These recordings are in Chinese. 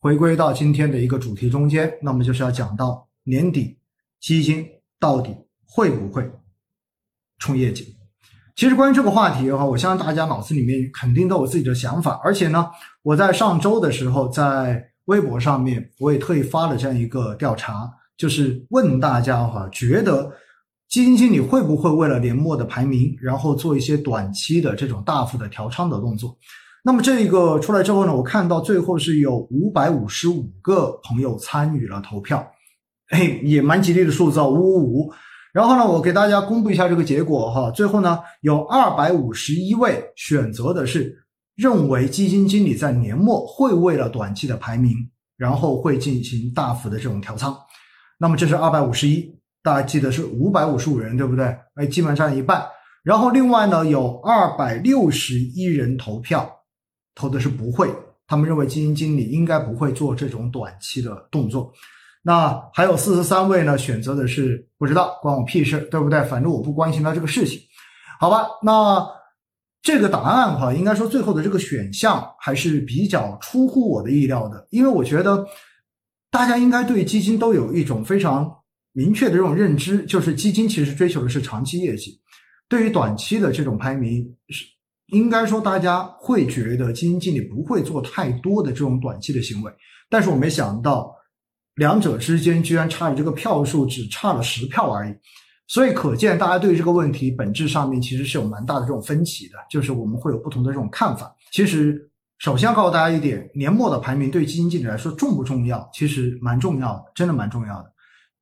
回归到今天的一个主题中间，那么就是要讲到年底基金到底会不会冲业绩？其实关于这个话题的话，我相信大家脑子里面肯定都有自己的想法，而且呢，我在上周的时候在微博上面我也特意发了这样一个调查，就是问大家哈，觉得基金经理会不会为了年末的排名，然后做一些短期的这种大幅的调仓的动作？那么这一个出来之后呢，我看到最后是有五百五十五个朋友参与了投票，哎，也蛮吉利的数字啊，五五五。然后呢，我给大家公布一下这个结果哈。最后呢，有二百五十一位选择的是认为基金经理在年末会为了短期的排名，然后会进行大幅的这种调仓。那么这是二百五十一，大家记得是五百五十五人，对不对？哎，基本上一半。然后另外呢，有二百六十一人投票，投的是不会，他们认为基金经理应该不会做这种短期的动作。那还有四十三位呢，选择的是不知道，关我屁事，对不对？反正我不关心他这个事情，好吧？那这个答案哈，应该说最后的这个选项还是比较出乎我的意料的，因为我觉得大家应该对基金都有一种非常明确的这种认知，就是基金其实追求的是长期业绩，对于短期的这种排名是应该说大家会觉得基金经理不会做太多的这种短期的行为，但是我没想到。两者之间居然差的这个票数只差了十票而已，所以可见大家对这个问题本质上面其实是有蛮大的这种分歧的，就是我们会有不同的这种看法。其实，首先告诉大家一点，年末的排名对基金经理来说重不重要？其实蛮重要的，真的蛮重要的。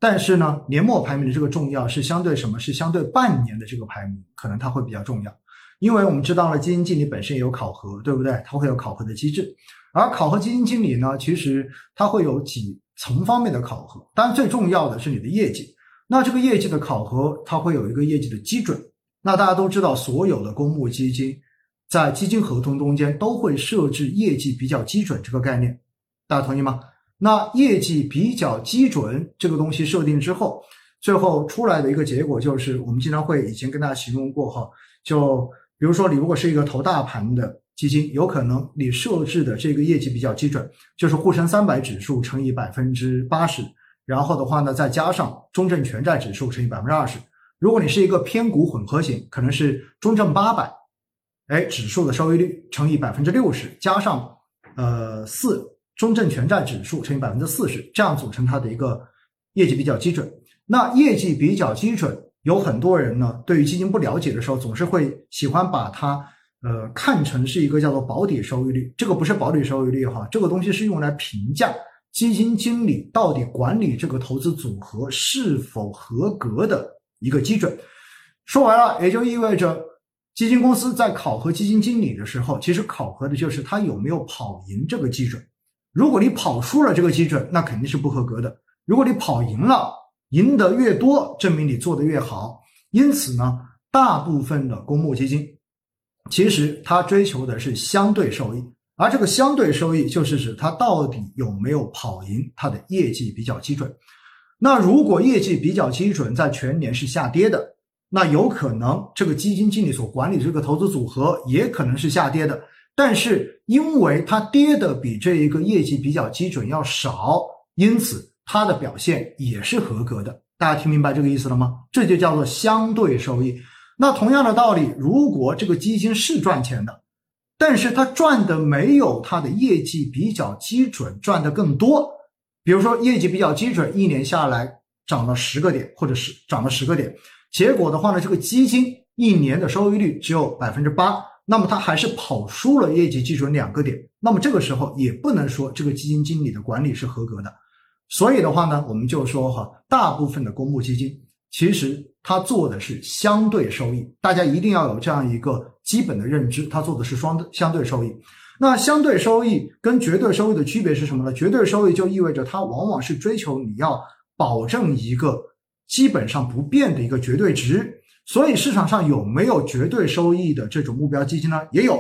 但是呢，年末排名的这个重要是相对什么？是相对半年的这个排名，可能它会比较重要，因为我们知道了基金经理本身也有考核，对不对？它会有考核的机制，而考核基金经理呢，其实它会有几。层方面的考核，当然最重要的是你的业绩。那这个业绩的考核，它会有一个业绩的基准。那大家都知道，所有的公募基金在基金合同中间都会设置业绩比较基准这个概念，大家同意吗？那业绩比较基准这个东西设定之后，最后出来的一个结果就是，我们经常会以前跟大家形容过哈，就比如说你如果是一个投大盘的。基金有可能你设置的这个业绩比较基准，就是沪深三百指数乘以百分之八十，然后的话呢，再加上中证全债指数乘以百分之二十。如果你是一个偏股混合型，可能是中证八百，哎，指数的收益率乘以百分之六十，加上呃四中证全债指数乘以百分之四十，这样组成它的一个业绩比较基准。那业绩比较基准，有很多人呢，对于基金不了解的时候，总是会喜欢把它。呃，看成是一个叫做保底收益率，这个不是保底收益率哈，这个东西是用来评价基金经理到底管理这个投资组合是否合格的一个基准。说完了，也就意味着基金公司在考核基金经理的时候，其实考核的就是他有没有跑赢这个基准。如果你跑输了这个基准，那肯定是不合格的；如果你跑赢了，赢得越多，证明你做的越好。因此呢，大部分的公募基金。其实它追求的是相对收益，而这个相对收益就是指它到底有没有跑赢它的业绩比较基准。那如果业绩比较基准在全年是下跌的，那有可能这个基金经理所管理这个投资组合也可能是下跌的。但是因为它跌的比这一个业绩比较基准要少，因此它的表现也是合格的。大家听明白这个意思了吗？这就叫做相对收益。那同样的道理，如果这个基金是赚钱的，但是它赚的没有它的业绩比较基准赚的更多，比如说业绩比较基准，一年下来涨了十个点，或者是涨了十个点，结果的话呢，这个基金一年的收益率只有百分之八，那么它还是跑输了业绩基准两个点，那么这个时候也不能说这个基金经理的管理是合格的，所以的话呢，我们就说哈，大部分的公募基金。其实它做的是相对收益，大家一定要有这样一个基本的认知，它做的是双相对收益。那相对收益跟绝对收益的区别是什么呢？绝对收益就意味着它往往是追求你要保证一个基本上不变的一个绝对值。所以市场上有没有绝对收益的这种目标基金呢？也有，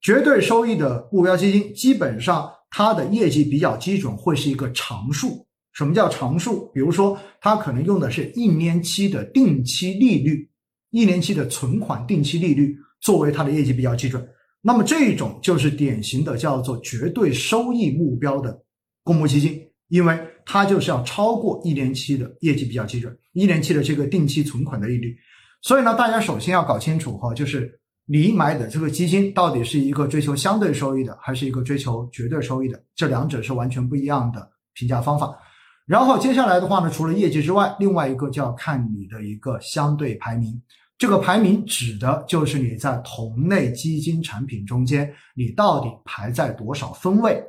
绝对收益的目标基金基本上它的业绩比较基准，会是一个常数。什么叫常数？比如说，它可能用的是一年期的定期利率，一年期的存款定期利率作为它的业绩比较基准。那么这种就是典型的叫做绝对收益目标的公募基金，因为它就是要超过一年期的业绩比较基准，一年期的这个定期存款的利率。所以呢，大家首先要搞清楚哈，就是你买的这个基金到底是一个追求相对收益的，还是一个追求绝对收益的，这两者是完全不一样的评价方法。然后接下来的话呢，除了业绩之外，另外一个就要看你的一个相对排名。这个排名指的就是你在同类基金产品中间，你到底排在多少分位？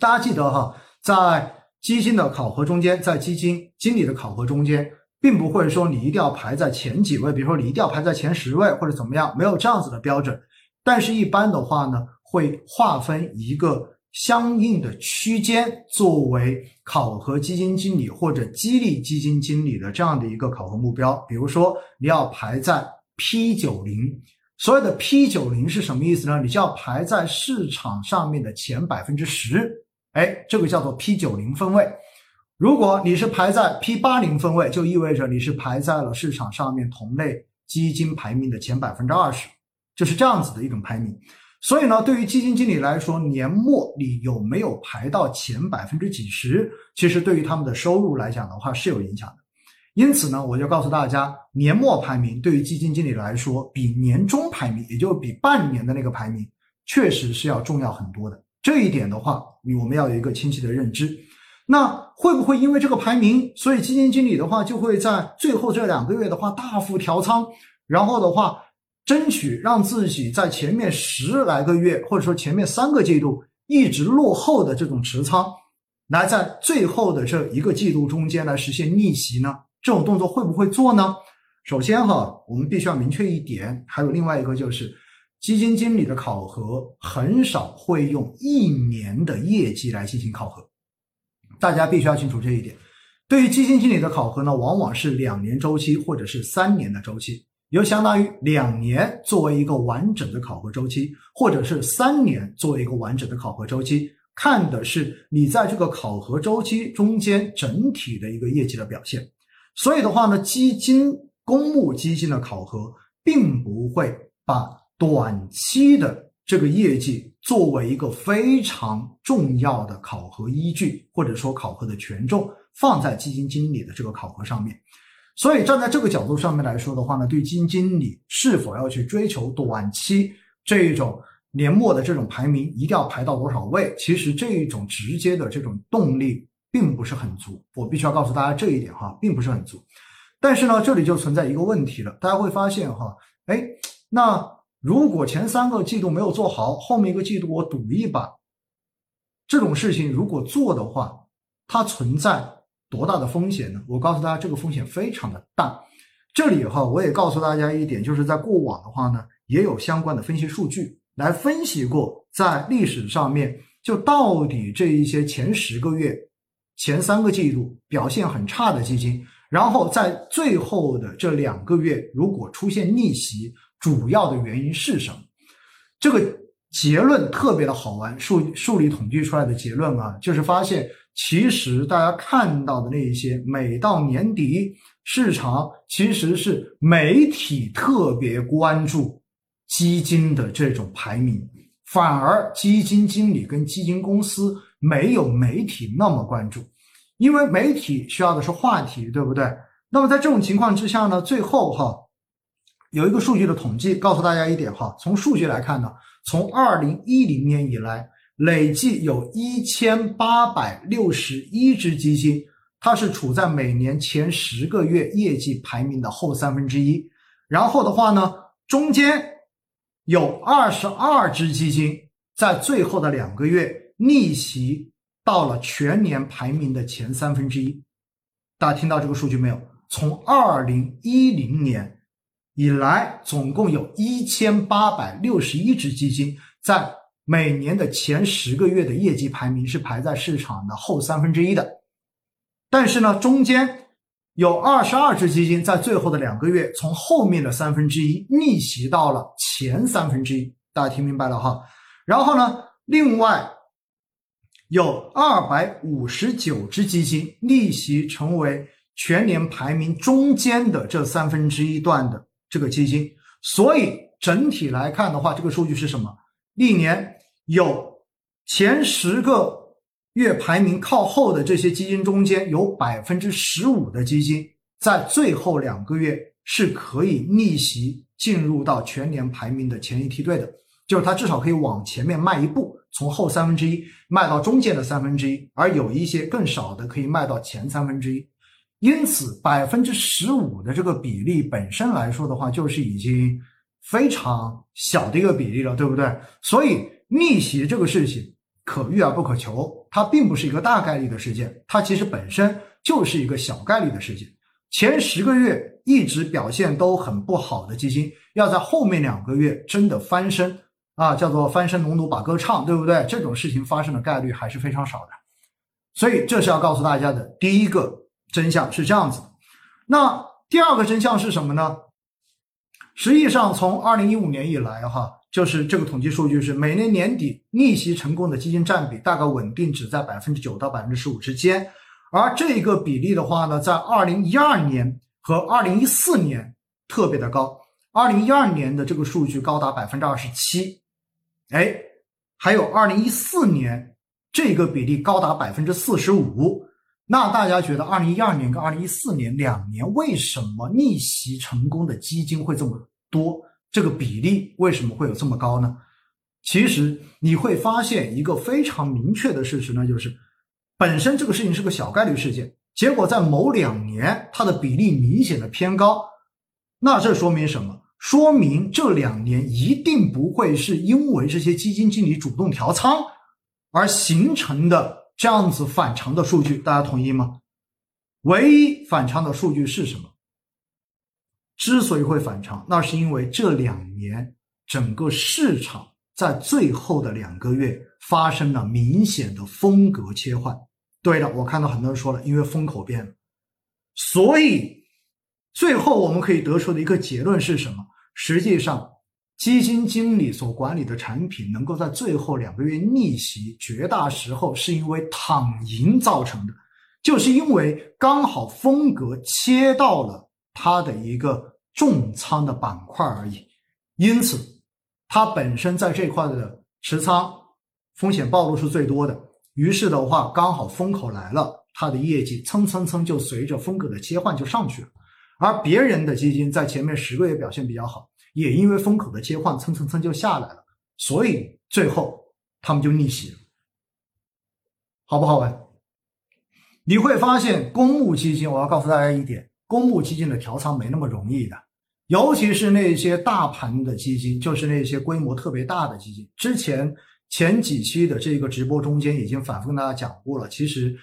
大家记得哈，在基金的考核中间，在基金经理的考核中间，并不会说你一定要排在前几位，比如说你一定要排在前十位或者怎么样，没有这样子的标准。但是，一般的话呢，会划分一个。相应的区间作为考核基金经理或者激励基金经理的这样的一个考核目标，比如说你要排在 P 九零，所谓的 P 九零是什么意思呢？你就要排在市场上面的前百分之十，哎，这个叫做 P 九零分位。如果你是排在 P 八零分位，就意味着你是排在了市场上面同类基金排名的前百分之二十，就是这样子的一种排名。所以呢，对于基金经理来说，年末你有没有排到前百分之几十，其实对于他们的收入来讲的话是有影响的。因此呢，我就告诉大家，年末排名对于基金经理来说，比年终排名，也就比半年的那个排名，确实是要重要很多的。这一点的话，我们要有一个清晰的认知。那会不会因为这个排名，所以基金经理的话就会在最后这两个月的话大幅调仓，然后的话？争取让自己在前面十来个月，或者说前面三个季度一直落后的这种持仓，来在最后的这一个季度中间来实现逆袭呢？这种动作会不会做呢？首先哈，我们必须要明确一点，还有另外一个就是，基金经理的考核很少会用一年的业绩来进行考核，大家必须要清楚这一点。对于基金经理的考核呢，往往是两年周期或者是三年的周期。也就相当于两年作为一个完整的考核周期，或者是三年作为一个完整的考核周期，看的是你在这个考核周期中间整体的一个业绩的表现。所以的话呢，基金公募基金的考核并不会把短期的这个业绩作为一个非常重要的考核依据，或者说考核的权重放在基金经理的这个考核上面。所以站在这个角度上面来说的话呢，对基金经理是否要去追求短期这一种年末的这种排名，一定要排到多少位？其实这一种直接的这种动力并不是很足。我必须要告诉大家这一点哈，并不是很足。但是呢，这里就存在一个问题了，大家会发现哈，哎，那如果前三个季度没有做好，后面一个季度我赌一把，这种事情如果做的话，它存在。多大的风险呢？我告诉大家，这个风险非常的大。这里哈，我也告诉大家一点，就是在过往的话呢，也有相关的分析数据来分析过，在历史上面，就到底这一些前十个月、前三个季度表现很差的基金，然后在最后的这两个月如果出现逆袭，主要的原因是什么？这个结论特别的好玩，数数理统计出来的结论啊，就是发现。其实大家看到的那一些，每到年底，市场其实是媒体特别关注基金的这种排名，反而基金经理跟基金公司没有媒体那么关注，因为媒体需要的是话题，对不对？那么在这种情况之下呢，最后哈，有一个数据的统计告诉大家一点哈，从数据来看呢，从二零一零年以来。累计有一千八百六十一只基金，它是处在每年前十个月业绩排名的后三分之一。然后的话呢，中间有二十二只基金在最后的两个月逆袭到了全年排名的前三分之一。大家听到这个数据没有？从二零一零年以来，总共有一千八百六十一只基金在。每年的前十个月的业绩排名是排在市场的后三分之一的，但是呢，中间有二十二只基金在最后的两个月从后面的三分之一逆袭到了前三分之一，大家听明白了哈？然后呢，另外有二百五十九只基金逆袭成为全年排名中间的这三分之一段的这个基金，所以整体来看的话，这个数据是什么？历年。有前十个月排名靠后的这些基金中间，有百分之十五的基金在最后两个月是可以逆袭进入到全年排名的前一梯队的，就是它至少可以往前面迈一步，从后三分之一迈到中间的三分之一，而有一些更少的可以迈到前三分之一。因此，百分之十五的这个比例本身来说的话，就是已经非常小的一个比例了，对不对？所以逆袭这个事情可遇而不可求，它并不是一个大概率的事件，它其实本身就是一个小概率的事件。前十个月一直表现都很不好的基金，要在后面两个月真的翻身啊，叫做翻身农奴把歌唱，对不对？这种事情发生的概率还是非常少的。所以这是要告诉大家的第一个。真相是这样子的，那第二个真相是什么呢？实际上，从二零一五年以来，哈，就是这个统计数据是每年年底逆袭成功的基金占比大概稳定只在百分之九到百分之十五之间，而这个比例的话呢，在二零一二年和二零一四年特别的高，二零一二年的这个数据高达百分之二十七，哎，还有二零一四年这个比例高达百分之四十五。那大家觉得，二零一二年跟二零一四年两年为什么逆袭成功的基金会这么多？这个比例为什么会有这么高呢？其实你会发现一个非常明确的事实呢，就是本身这个事情是个小概率事件，结果在某两年它的比例明显的偏高。那这说明什么？说明这两年一定不会是因为这些基金经理主动调仓而形成的。这样子反常的数据，大家同意吗？唯一反常的数据是什么？之所以会反常，那是因为这两年整个市场在最后的两个月发生了明显的风格切换。对的，我看到很多人说了，因为风口变了，所以最后我们可以得出的一个结论是什么？实际上。基金经理所管理的产品能够在最后两个月逆袭，绝大时候是因为躺赢造成的，就是因为刚好风格切到了它的一个重仓的板块而已。因此，它本身在这块的持仓风险暴露是最多的。于是的话，刚好风口来了，它的业绩蹭蹭蹭就随着风格的切换就上去了。而别人的基金在前面十个月表现比较好。也因为风口的切换，蹭蹭蹭就下来了，所以最后他们就逆袭了，好不好玩？你会发现公募基金，我要告诉大家一点，公募基金的调仓没那么容易的，尤其是那些大盘的基金，就是那些规模特别大的基金。之前前几期的这个直播中间已经反复跟大家讲过了，其实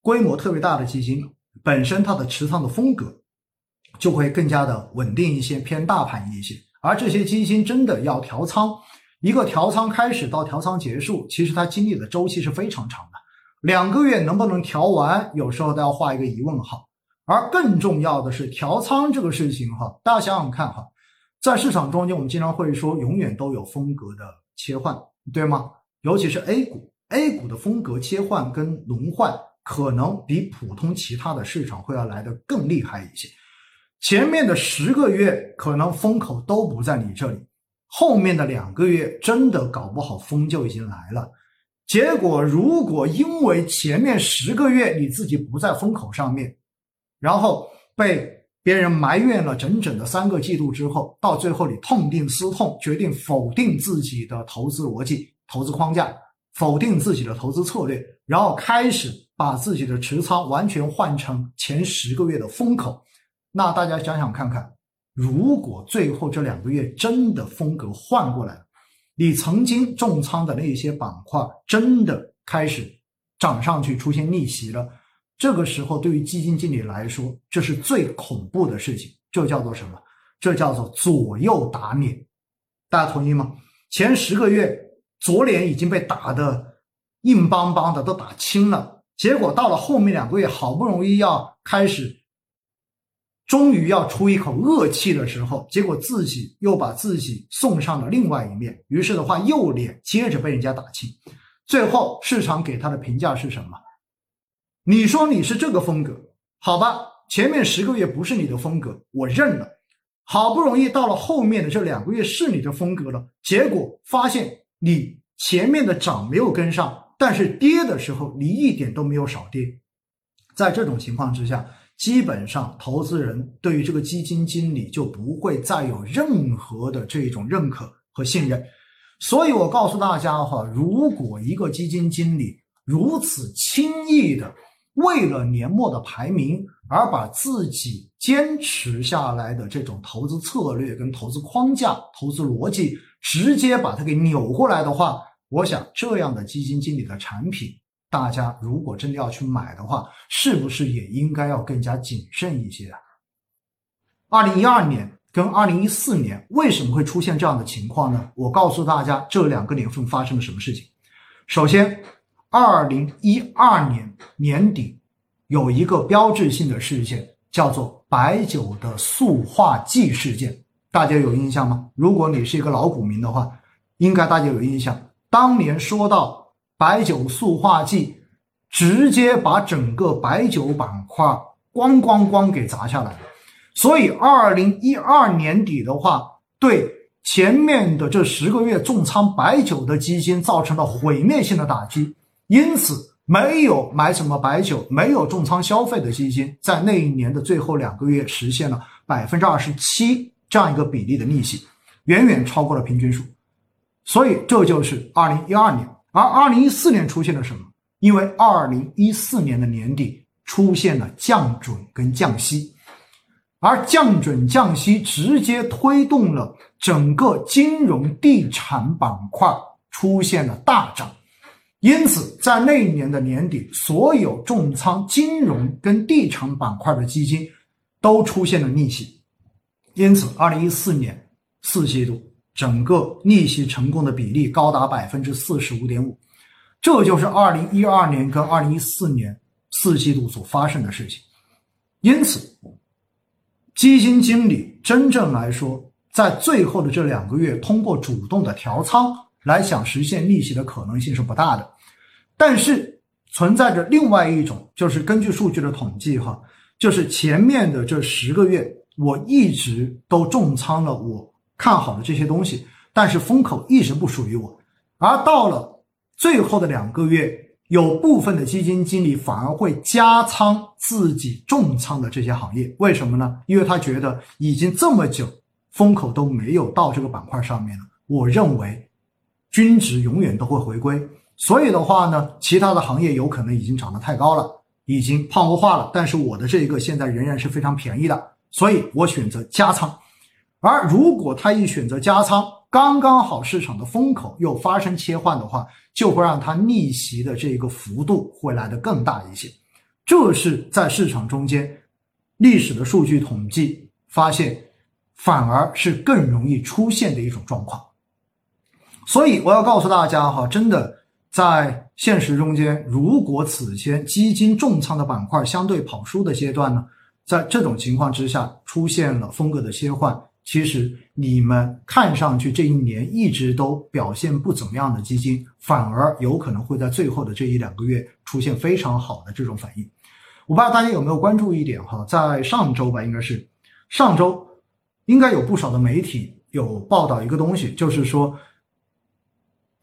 规模特别大的基金本身它的持仓的风格就会更加的稳定一些，偏大盘一些。而这些基金真的要调仓，一个调仓开始到调仓结束，其实它经历的周期是非常长的，两个月能不能调完，有时候都要画一个疑问号。而更重要的是调仓这个事情，哈，大家想想看，哈，在市场中间，我们经常会说，永远都有风格的切换，对吗？尤其是 A 股，A 股的风格切换跟轮换，可能比普通其他的市场会要来的更厉害一些。前面的十个月可能风口都不在你这里，后面的两个月真的搞不好风就已经来了。结果如果因为前面十个月你自己不在风口上面，然后被别人埋怨了整整的三个季度之后，到最后你痛定思痛，决定否定自己的投资逻辑、投资框架，否定自己的投资策略，然后开始把自己的持仓完全换成前十个月的风口。那大家想想看看，如果最后这两个月真的风格换过来，你曾经重仓的那些板块真的开始涨上去，出现逆袭了，这个时候对于基金经理来说，这是最恐怖的事情。这叫做什么？这叫做左右打脸。大家同意吗？前十个月左脸已经被打的硬邦邦的，都打青了，结果到了后面两个月，好不容易要开始。终于要出一口恶气的时候，结果自己又把自己送上了另外一面，于是的话，右脸接着被人家打青，最后市场给他的评价是什么？你说你是这个风格，好吧，前面十个月不是你的风格，我认了。好不容易到了后面的这两个月是你的风格了，结果发现你前面的涨没有跟上，但是跌的时候你一点都没有少跌。在这种情况之下，基本上投资人对于这个基金经理就不会再有任何的这种认可和信任。所以我告诉大家哈，如果一个基金经理如此轻易的为了年末的排名而把自己坚持下来的这种投资策略跟投资框架、投资逻辑，直接把它给扭过来的话，我想这样的基金经理的产品，大家如果真的要去买的话，是不是也应该要更加谨慎一些啊？二零一二年跟二零一四年为什么会出现这样的情况呢？我告诉大家，这两个年份发生了什么事情。首先，二零一二年年底。有一个标志性的事件，叫做白酒的塑化剂事件，大家有印象吗？如果你是一个老股民的话，应该大家有印象。当年说到白酒塑化剂，直接把整个白酒板块咣咣咣给砸下来了。所以，二零一二年底的话，对前面的这十个月重仓白酒的基金造成了毁灭性的打击。因此。没有买什么白酒，没有重仓消费的基金，在那一年的最后两个月实现了百分之二十七这样一个比例的利息，远远超过了平均数。所以这就是二零一二年，而二零一四年出现了什么？因为二零一四年的年底出现了降准跟降息，而降准降息直接推动了整个金融地产板块出现了大涨。因此，在那一年的年底，所有重仓金融跟地产板块的基金都出现了逆袭。因此，二零一四年四季度整个逆袭成功的比例高达百分之四十五点五，这就是二零一二年跟二零一四年四季度所发生的事情。因此，基金经理真正来说，在最后的这两个月，通过主动的调仓来想实现逆袭的可能性是不大的。但是存在着另外一种，就是根据数据的统计，哈，就是前面的这十个月，我一直都重仓了我看好的这些东西，但是风口一直不属于我，而到了最后的两个月，有部分的基金经理反而会加仓自己重仓的这些行业，为什么呢？因为他觉得已经这么久风口都没有到这个板块上面了，我认为均值永远都会回归。所以的话呢，其他的行业有可能已经涨得太高了，已经泡沫化了。但是我的这一个现在仍然是非常便宜的，所以我选择加仓。而如果他一选择加仓，刚刚好市场的风口又发生切换的话，就会让他逆袭的这个幅度会来得更大一些。这是在市场中间历史的数据统计发现，反而是更容易出现的一种状况。所以我要告诉大家哈，真的。在现实中间，如果此前基金重仓的板块相对跑输的阶段呢，在这种情况之下出现了风格的切换，其实你们看上去这一年一直都表现不怎么样的基金，反而有可能会在最后的这一两个月出现非常好的这种反应。我不知道大家有没有关注一点哈，在上周吧，应该是上周，应该有不少的媒体有报道一个东西，就是说。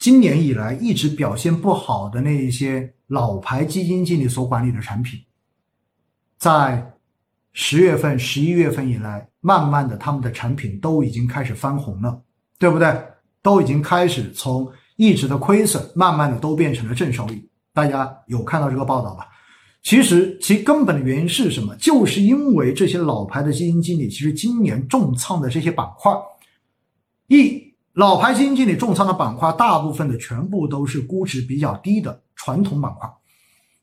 今年以来一直表现不好的那一些老牌基金经理所管理的产品，在十月份、十一月份以来，慢慢的他们的产品都已经开始翻红了，对不对？都已经开始从一直的亏损，慢慢的都变成了正收益。大家有看到这个报道吧？其实其根本的原因是什么？就是因为这些老牌的基金经理，其实今年重仓的这些板块，一。老牌基金经理重仓的板块，大部分的全部都是估值比较低的传统板块，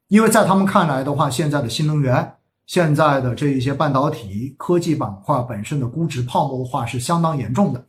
因为在他们看来的话，现在的新能源、现在的这一些半导体科技板块本身的估值泡沫化是相当严重的，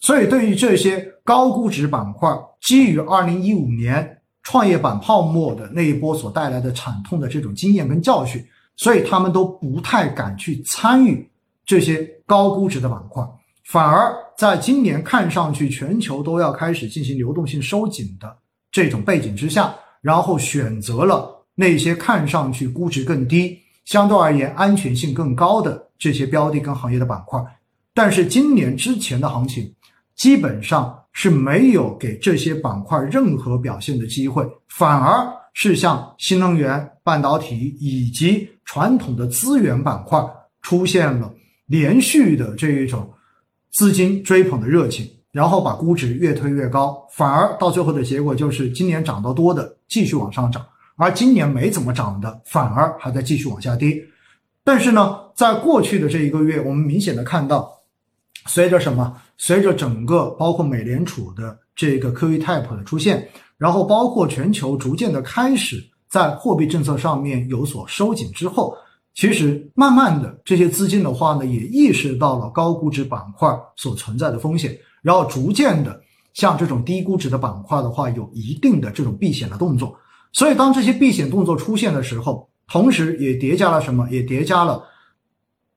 所以对于这些高估值板块，基于二零一五年创业板泡沫的那一波所带来的惨痛的这种经验跟教训，所以他们都不太敢去参与这些高估值的板块。反而在今年看上去全球都要开始进行流动性收紧的这种背景之下，然后选择了那些看上去估值更低、相对而言安全性更高的这些标的跟行业的板块。但是今年之前的行情，基本上是没有给这些板块任何表现的机会，反而是像新能源、半导体以及传统的资源板块出现了连续的这一种资金追捧的热情，然后把估值越推越高，反而到最后的结果就是今年涨得多的继续往上涨，而今年没怎么涨的反而还在继续往下跌。但是呢，在过去的这一个月，我们明显的看到，随着什么？随着整个包括美联储的这个 QE type 的出现，然后包括全球逐渐的开始在货币政策上面有所收紧之后，其实慢慢的这些资金的话呢，也意识到了高估值板块所存在的风险，然后逐渐的像这种低估值的板块的话，有一定的这种避险的动作。所以当这些避险动作出现的时候，同时也叠加了什么？也叠加了。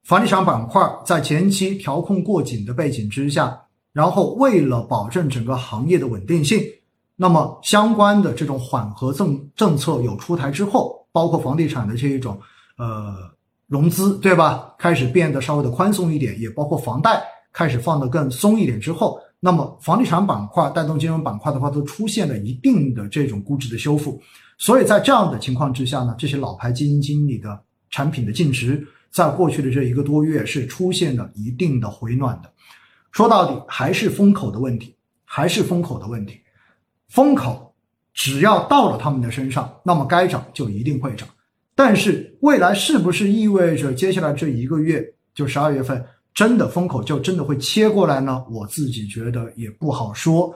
房地产板块在前期调控过紧的背景之下，然后为了保证整个行业的稳定性，那么相关的这种缓和政政策有出台之后，包括房地产的这一种呃融资，对吧？开始变得稍微的宽松一点，也包括房贷开始放得更松一点之后，那么房地产板块带动金融板块的话，都出现了一定的这种估值的修复。所以在这样的情况之下呢，这些老牌基金经理的产品的净值。在过去的这一个多月是出现了一定的回暖的，说到底还是风口的问题，还是风口的问题。风口只要到了他们的身上，那么该涨就一定会涨。但是未来是不是意味着接下来这一个月就十二月份真的风口就真的会切过来呢？我自己觉得也不好说。